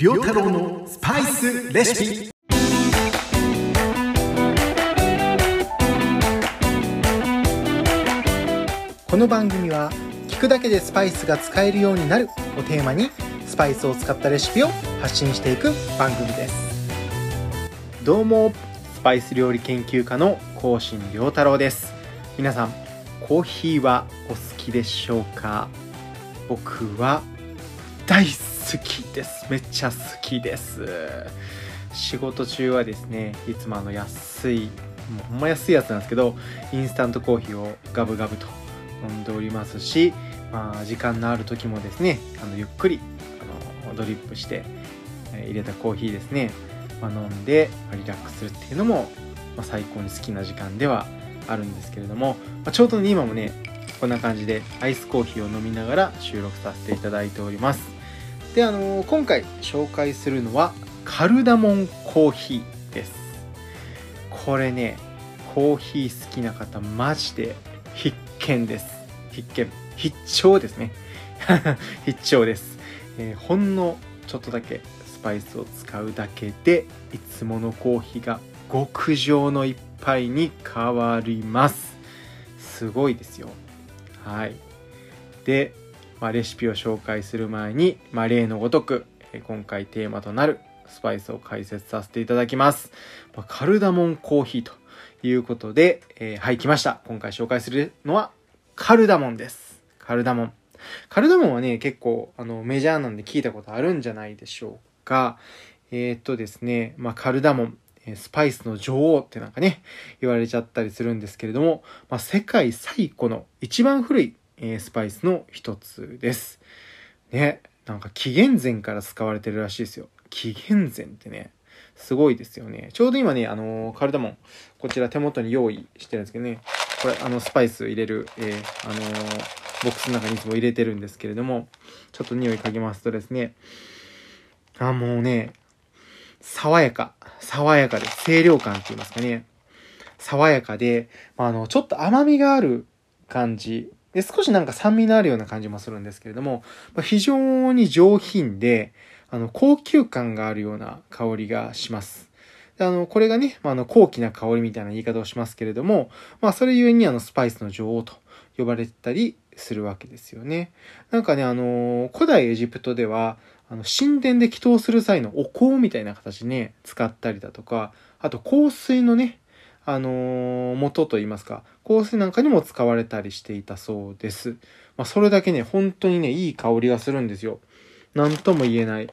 良太郎のスパイスレシピ。この番組は聞くだけでスパイスが使えるようになるをテーマにスパイスを使ったレシピを発信していく番組です。どうもスパイス料理研究家の高新良太郎です。皆さんコーヒーはお好きでしょうか？僕は大好き。好きです。めっちゃ好きです。仕事中はですねいつもあの安いもうほんま安いやつなんですけどインスタントコーヒーをガブガブと飲んでおりますし、まあ、時間のある時もですねあのゆっくりあのドリップして入れたコーヒーですね、まあ、飲んでリラックスするっていうのも、まあ、最高に好きな時間ではあるんですけれども、まあ、ちょうどね今もねこんな感じでアイスコーヒーを飲みながら収録させていただいております。であの今回紹介するのはカルダモンコーヒーです。これねコーヒー好きな方マジで必見です。必見。必聴ですね。必聴です、えーほんのちょっとだけスパイスを使うだけでいつものコーヒーが極上の一杯に変わります。すごいですよ。はい。で、まあ、レシピを紹介する前に、まあ、例のごとくえ今回テーマとなるスパイスを解説させていただきます、まあカルダモンコーヒーということで、えーはい来ました。今回紹介するのはカルダモンです。カルダモン。カルダモンはね結構あのメジャーなんで聞いたことあるんじゃないでしょうか。えーっとですね、まあ、カルダモン。スパイスの女王ってなんかね言われちゃったりするんですけれども、まあ、世界最古の一番古い、えスパイスの一つです。ねなんか紀元前から使われてるらしいですよ。紀元前ってねすごいですよね。ちょうど今ねあのカルダモンこちら手元に用意してるんですけどね。これあのスパイス入れる、えーあのボックスの中にいつも入れてるんですけれどもちょっと匂い嗅ぎますとですね。あもうね爽やか爽やかで清涼感って言いますかね。爽やかで、まあ、あのちょっと甘みがある感じで少しなんか酸味のあるような感じもするんですけれども、ま、非常に上品であの高級感があるような香りがしますであのこれがね、まあ、あの高貴な香りみたいな言い方をしますけれども、まあ、それゆえにあのスパイスの女王と呼ばれてたりするわけですよね。なんかね、あの古代エジプトでは、あの神殿で祈祷する際のお香みたいな形ね、使ったりだとか、あと香水のね、あの元といいますか、香水なんかにも使われたりしていたそうです。まあ、それだけね、本当にね、いい香りがするんですよ。なんとも言えない。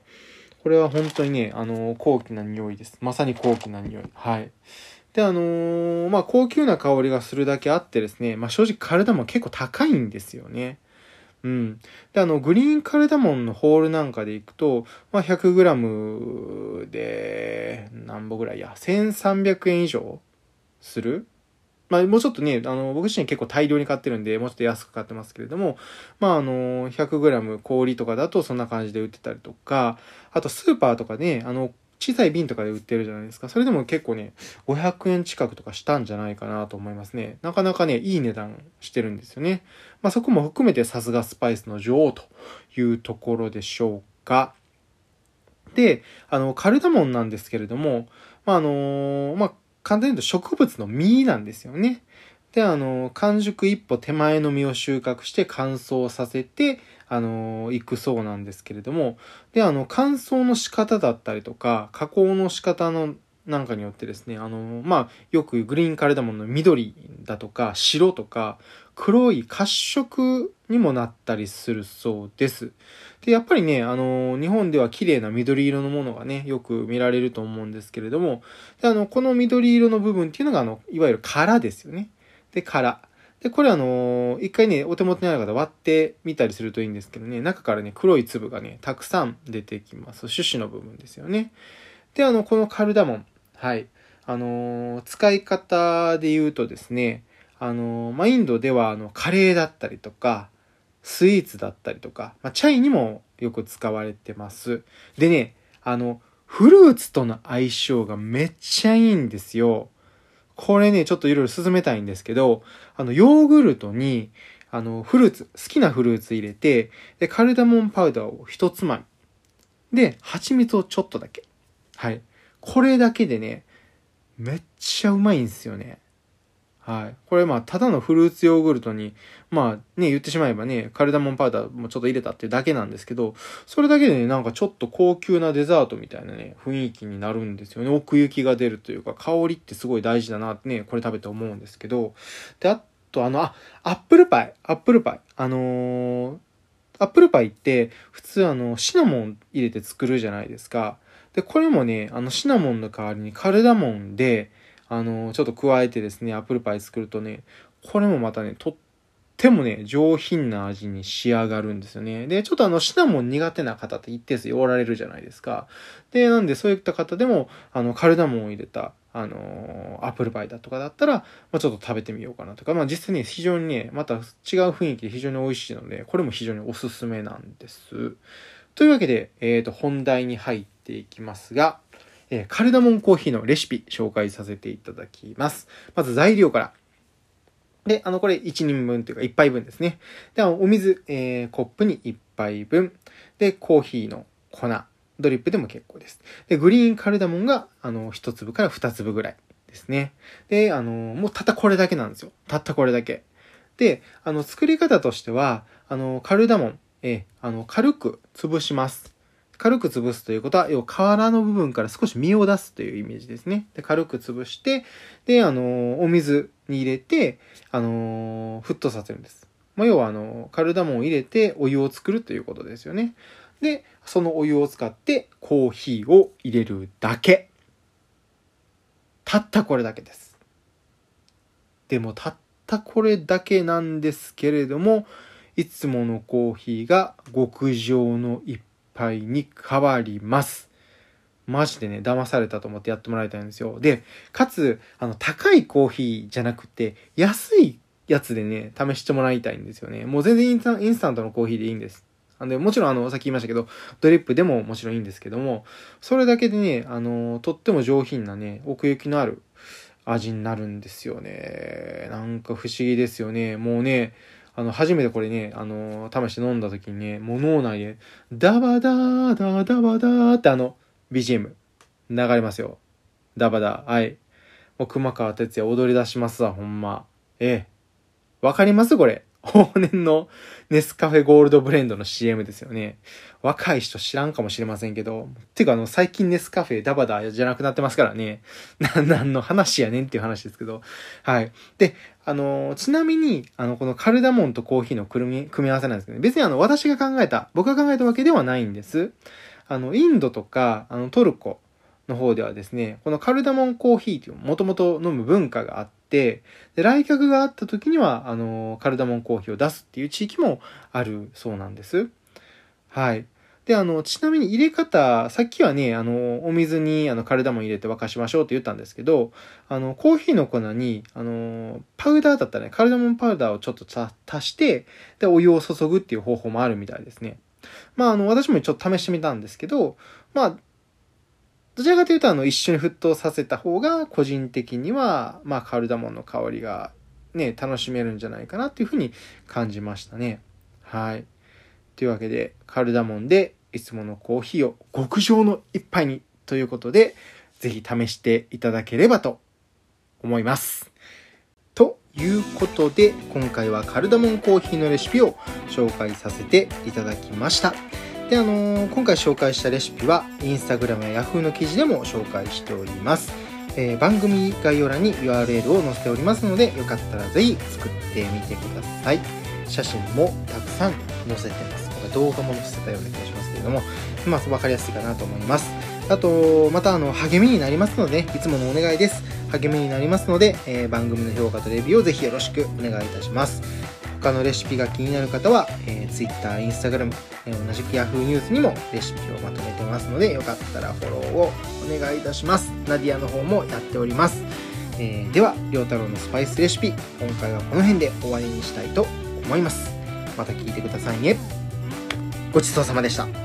これは本当にね、あの高貴な匂いです。まさに高貴な匂い。はい。で、あのーまあ、高級な香りがするだけあってですね、まあ、正直カルダモン結構高いんですよね。うん。で、あの、グリーンカルダモンのホールなんかでいくと、まあ、100g で、何本ぐらいや、1300円以上する？まあ、もうちょっとね、あの、僕自身結構大量に買ってるんで、もうちょっと安く買ってますけれども、まあ、あの、100g 氷とかだとそんな感じで売ってたりとか、あとスーパーとかね、あの、小さい瓶とかで売ってるじゃないですか。それでも結構ね、500円近くとかしたんじゃないかなと思いますね。なかなかね、いい値段してるんですよね。まあそこも含めてさすがスパイスの女王というところでしょうか。で、あの、カルダモンなんですけれども、まああのまあ簡単に言うと植物の実なんですよね。で、あの、完熟一歩手前の実を収穫して乾燥させて、あの、行くそうなんですけれども、で、あの、乾燥の仕方だったりとか、加工の仕方のなんかによってですね、あの、まあ、よくグリーンカルダモンの緑だとか、白とか、黒い褐色にもなったりするそうです。で、やっぱりね、あの、日本では綺麗な緑色のものがね、よく見られると思うんですけれども、で、あの、この緑色の部分っていうのが、あの、いわゆる殻ですよね。で、殻。で、これあの一回ね、お手元にある方割ってみたりするといいんですけどね、中からね、黒い粒がね、たくさん出てきます。種子の部分ですよね。で、あの、このカルダモン。はい。あの使い方で言うとですね、あのまあ、インドでは、あの、カレーだったりとか、スイーツだったりとか、まあ、チャイにもよく使われてます。でね、あの、フルーツとの相性がめっちゃいいんですよ。これね、ちょっといろいろ進めたいんですけど、あの、ヨーグルトに、あの、フルーツ、好きなフルーツ入れて、で、カルダモンパウダーを一つまみ。で、蜂蜜をちょっとだけ。はい。これだけでね、めっちゃうまいんですよね。はい。これまあ、ただのフルーツヨーグルトに、まあね、言ってしまえばね、カルダモンパウダーもちょっと入れたっていうだけなんですけど、それだけでね、なんかちょっと高級なデザートみたいなね、雰囲気になるんですよね。奥行きが出るというか、香りってすごい大事だなってね、これ食べて思うんですけど、で、あとあの、あ、アップルパイ、アップルパイ。あのー、アップルパイって普通あの、シナモン入れて作るじゃないですか。で、これもね、あの、シナモンの代わりにカルダモンで、あの、ちょっと加えてですね、アップルパイ作るとね、これもまたね、とってもね、上品な味に仕上がるんですよね。で、ちょっとあの、シナモン苦手な方って一定数おられるじゃないですか。で、なんでそういった方でも、あの、カルダモンを入れた、あのアップルパイだとかだったら、まあ、ちょっと食べてみようかなとか、まあ実際に非常にね、また違う雰囲気で非常に美味しいので、これも非常におすすめなんです。というわけで、えっ、ー、と、本題に入っていきますが、えー、カルダモンコーヒーのレシピ紹介させていただきます。まず材料から。で、あの、これ1人分というか1杯分ですね。で、お水、えー、コップに1杯分。で、コーヒーの粉。ドリップでも結構です。で、グリーンカルダモンが、あの、1粒から2粒ぐらいですね。で、あの、もうたったこれだけなんですよ。たったこれだけ。で、あの、作り方としては、あの、カルダモン、えあの、軽く潰します。軽く潰すということは、要は瓦の部分から少し身を出すというイメージですね。で軽く潰して、で、あの、お水に入れて、あの、沸騰させるんです。まあ、要は、あの、カルダモンを入れてお湯を作るということですよね。で、そのお湯を使ってコーヒーを入れるだけ。たったこれだけです。でも、たったこれだけなんですけれども、いつものコーヒーが極上の一杯に変わります。マジでね、騙されたと思ってやってもらいたいんですよ。で、かつ、あの、高いコーヒーじゃなくて、安いやつでね、試してもらいたいんですよね。もう全然インスタインスタントのコーヒーでいいんです。あのもちろん、あの、さっき言いましたけど、ドリップでももちろんいいんですけども、それだけでね、あの、とっても上品なね、奥行きのある味になるんですよね。なんか不思議ですよね。もうね、あの、初めてこれね、あの、試して飲んだ時にね、もう脳内で、ダバダーダダバダーってあの、BGM 流れますよ。ダバダー。はい。もう熊川哲也踊り出しますわ、ほんま。ええ。わかります？これ。往年のネスカフェゴールドブレンドの CM ですよね。若い人知らんかもしれませんけど、てかあの最近ネスカフェダバダじゃなくなってますからね。な、何の話やねんっていう話ですけど。はい。で、あの、ちなみに、あの、このカルダモンとコーヒーの組み、組み合わせなんですけど、ね、別にあの、私が考えた、僕が考えたわけではないんです。あの、インドとか、あの、トルコの方ではですね、このカルダモンコーヒーというもともと飲む文化があって、で、来客があった時には、あの、カルダモンコーヒーを出すっていう地域もあるそうなんです。はい。で、あの、ちなみに入れ方、さっきはね、あの、お水にあのカルダモン入れて沸かしましょうって言ったんですけど、あの、コーヒーの粉に、あの、パウダーだったらね、カルダモンパウダーをちょっと足して、で、お湯を注ぐっていう方法もあるみたいですね。まあ、あの、私もちょっと試してみたんですけど、まあ、どちらかというと、あの、一緒に沸騰させた方が、個人的には、まあ、カルダモンの香りが、ね、楽しめるんじゃないかなっていうふうに感じましたね。はい。というわけで、カルダモンでいつものコーヒーを極上の一杯にということで、ぜひ試していただければと思います。ということで、今回はカルダモンコーヒーのレシピを紹介させていただきました。で、あのー、今回紹介したレシピは、インスタグラムや Yahoo の記事でも紹介しております。えー、番組概要欄に URL を載せておりますので、よかったらぜひ作ってみてください。写真もたくさん載せてます。動画も載せたような気がしますけれども、まあ、分かりやすいかなと思います。あと、また、あの、励みになりますので、いつものお願いです。励みになりますので、えー、番組の評価とレビューをぜひよろしくお願いいたします。他のレシピが気になる方は、えー、Twitter、Instagram、えー、同じく Yahoo ニュースにもレシピをまとめてますので、よかったらフォローをお願いいたします。ナディアの方もやっております。えー、では、りょうたろうのスパイスレシピ、今回はこの辺で終わりにしたいと思います。また聞いてくださいね。ごちそうさまでした。